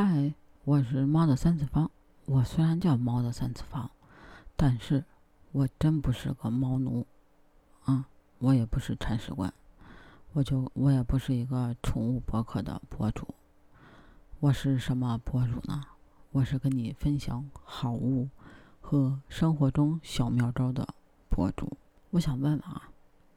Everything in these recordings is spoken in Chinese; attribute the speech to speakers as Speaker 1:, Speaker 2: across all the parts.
Speaker 1: 嗨，我是猫的三次方。我虽然叫猫的三次方，但是我真不是个猫奴，啊，我也不是铲屎官，我就我也不是一个宠物博客的博主。我是什么博主呢？我是跟你分享好物和生活中小妙招的博主。我想问问啊，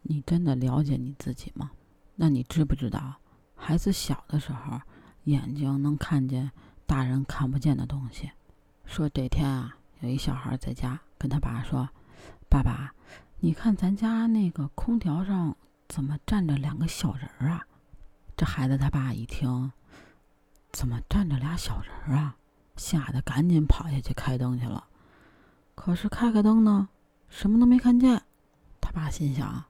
Speaker 1: 你真的了解你自己吗？那你知不知道，孩子小的时候？眼睛能看见大人看不见的东西。说这天啊，有一小孩在家跟他爸说：“爸爸，你看咱家那个空调上怎么站着两个小人儿啊？”这孩子他爸一听，怎么站着俩小人儿啊？吓得赶紧跑下去开灯去了。可是开开灯呢，什么都没看见。他爸心想：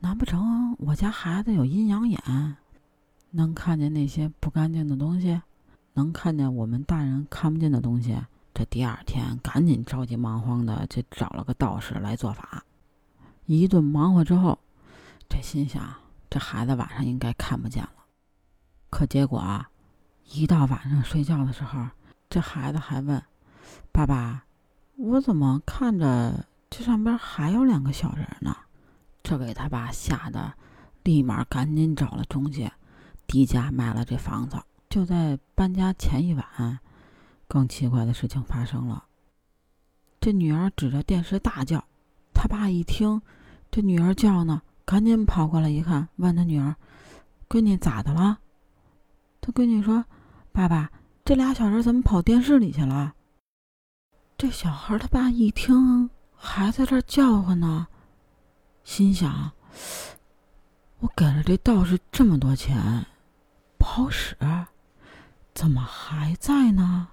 Speaker 1: 难不成我家孩子有阴阳眼？能看见那些不干净的东西，能看见我们大人看不见的东西。这第二天，赶紧着急忙慌的就找了个道士来做法。一顿忙活之后，这心想这孩子晚上应该看不见了。可结果啊，一到晚上睡觉的时候，这孩子还问：“爸爸，我怎么看着这上边还有两个小人呢？”这给他爸吓得，立马赶紧找了中介。低价买了这房子，就在搬家前一晚，更奇怪的事情发生了。这女儿指着电视大叫，他爸一听这女儿叫呢，赶紧跑过来一看，问他女儿：“闺女咋的了？”他闺女说：“爸爸，这俩小人怎么跑电视里去了？”这小孩他爸一听还在这叫唤呢，心想：“我给了这道士这么多钱。”好使，怎么还在呢？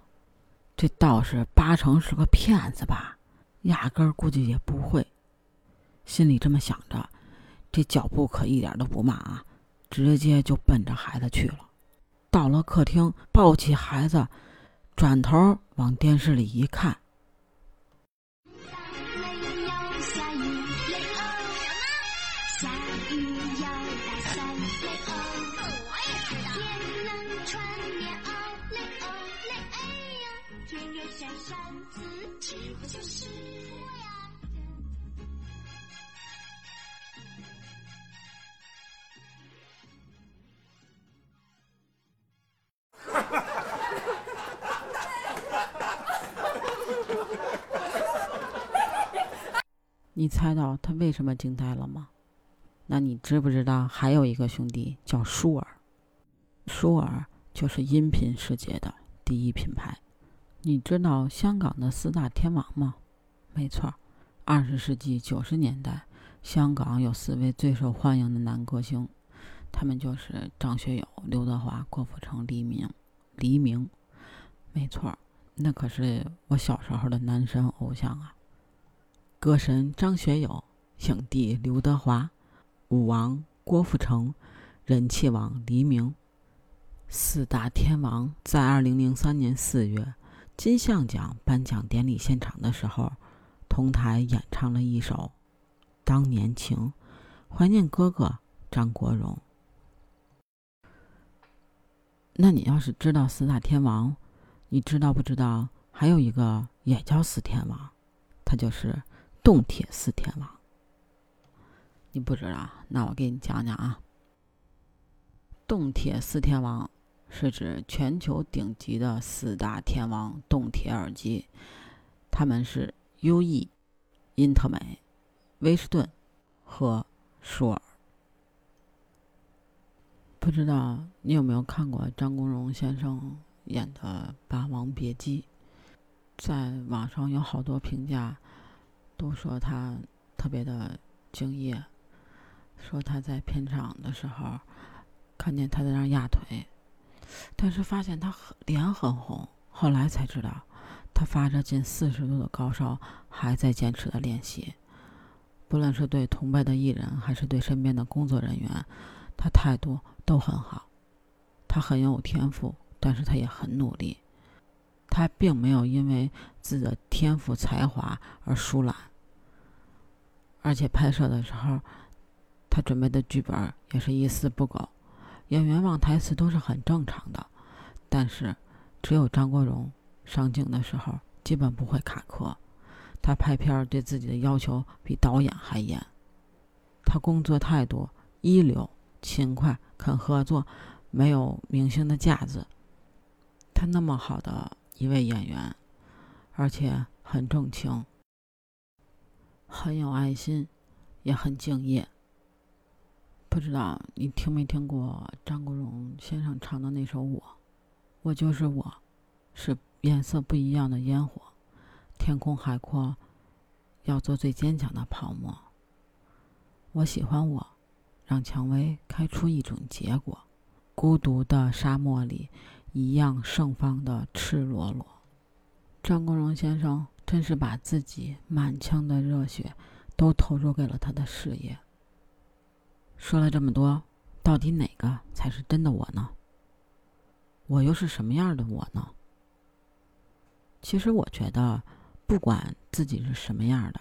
Speaker 1: 这道士八成是个骗子吧？压根儿估计也不会。心里这么想着，这脚步可一点都不慢啊，直接就奔着孩子去了。到了客厅，抱起孩子，转头往电视里一看。
Speaker 2: 下雨要打伞雷欧我也知道天冷穿棉袄雷欧雷哎呀天热扇扇子只不就是我呀
Speaker 1: 你猜到他为什么惊呆了吗？那你知不知道还有一个兄弟叫舒尔？舒尔就是音频世界的第一品牌。你知道香港的四大天王吗？没错，二十世纪九十年代，香港有四位最受欢迎的男歌星，他们就是张学友、刘德华、郭富城、黎明。黎明，没错，那可是我小时候的男神偶像啊。歌神张学友、影帝刘德华、舞王郭富城、人气王黎明，四大天王在二零零三年四月金像奖颁奖典礼现场的时候，同台演唱了一首《当年情》，怀念哥哥张国荣。那你要是知道四大天王，你知道不知道还有一个也叫四天王？他就是。冻铁四天王，你不知道？那我给你讲讲啊。冻铁四天王是指全球顶级的四大天王冻铁耳机，他们是优异、英特美、威士顿和舒尔。不知道你有没有看过张国荣先生演的《霸王别姬》？在网上有好多评价。都说他特别的敬业，说他在片场的时候看见他在那压腿，但是发现他脸很红。后来才知道，他发着近四十度的高烧，还在坚持的练习。不论是对同辈的艺人，还是对身边的工作人员，他态度都很好。他很有天赋，但是他也很努力。他并没有因为自己的天赋才华而疏懒。而且拍摄的时候，他准备的剧本也是一丝不苟，演员忘台词都是很正常的。但是，只有张国荣上镜的时候基本不会卡壳。他拍片对自己的要求比导演还严。他工作态度一流，勤快，肯合作，没有明星的架子。他那么好的一位演员，而且很重情，很有爱心，也很敬业。不知道你听没听过张国荣先生唱的那首《我》，我就是我，是颜色不一样的烟火。天空海阔，要做最坚强的泡沫。我喜欢我，让蔷薇开出一种结果。孤独的沙漠里，一样盛放的赤裸裸。张国荣先生真是把自己满腔的热血都投入给了他的事业。说了这么多，到底哪个才是真的我呢？我又是什么样的我呢？其实我觉得。不管自己是什么样的，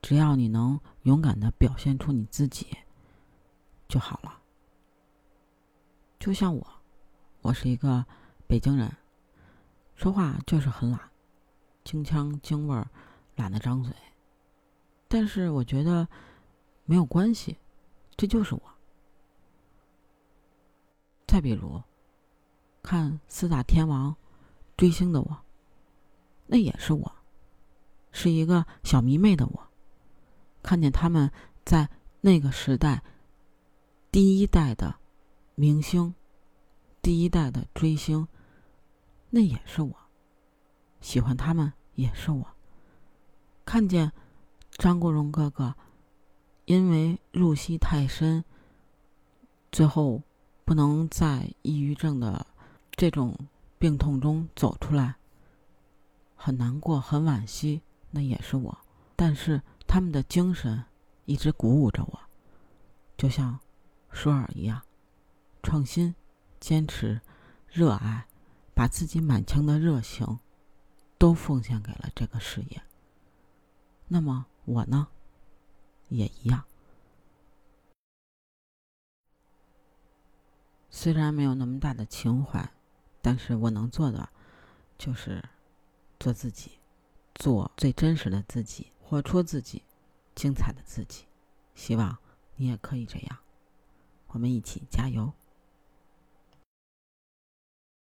Speaker 1: 只要你能勇敢的表现出你自己就好了。就像我，我是一个北京人，说话就是很懒，京腔京味儿，懒得张嘴。但是我觉得没有关系，这就是我。再比如，看四大天王追星的我，那也是我。是一个小迷妹的我，看见他们在那个时代第一代的明星，第一代的追星，那也是我喜欢他们，也是我看见张国荣哥哥因为入戏太深，最后不能在抑郁症的这种病痛中走出来，很难过，很惋惜。那也是我，但是他们的精神一直鼓舞着我，就像舒尔一样，创新、坚持、热爱，把自己满腔的热情都奉献给了这个事业。那么我呢，也一样，虽然没有那么大的情怀，但是我能做的就是做自己。做最真实的自己，活出自己，精彩的自己。希望你也可以这样。我们一起加油。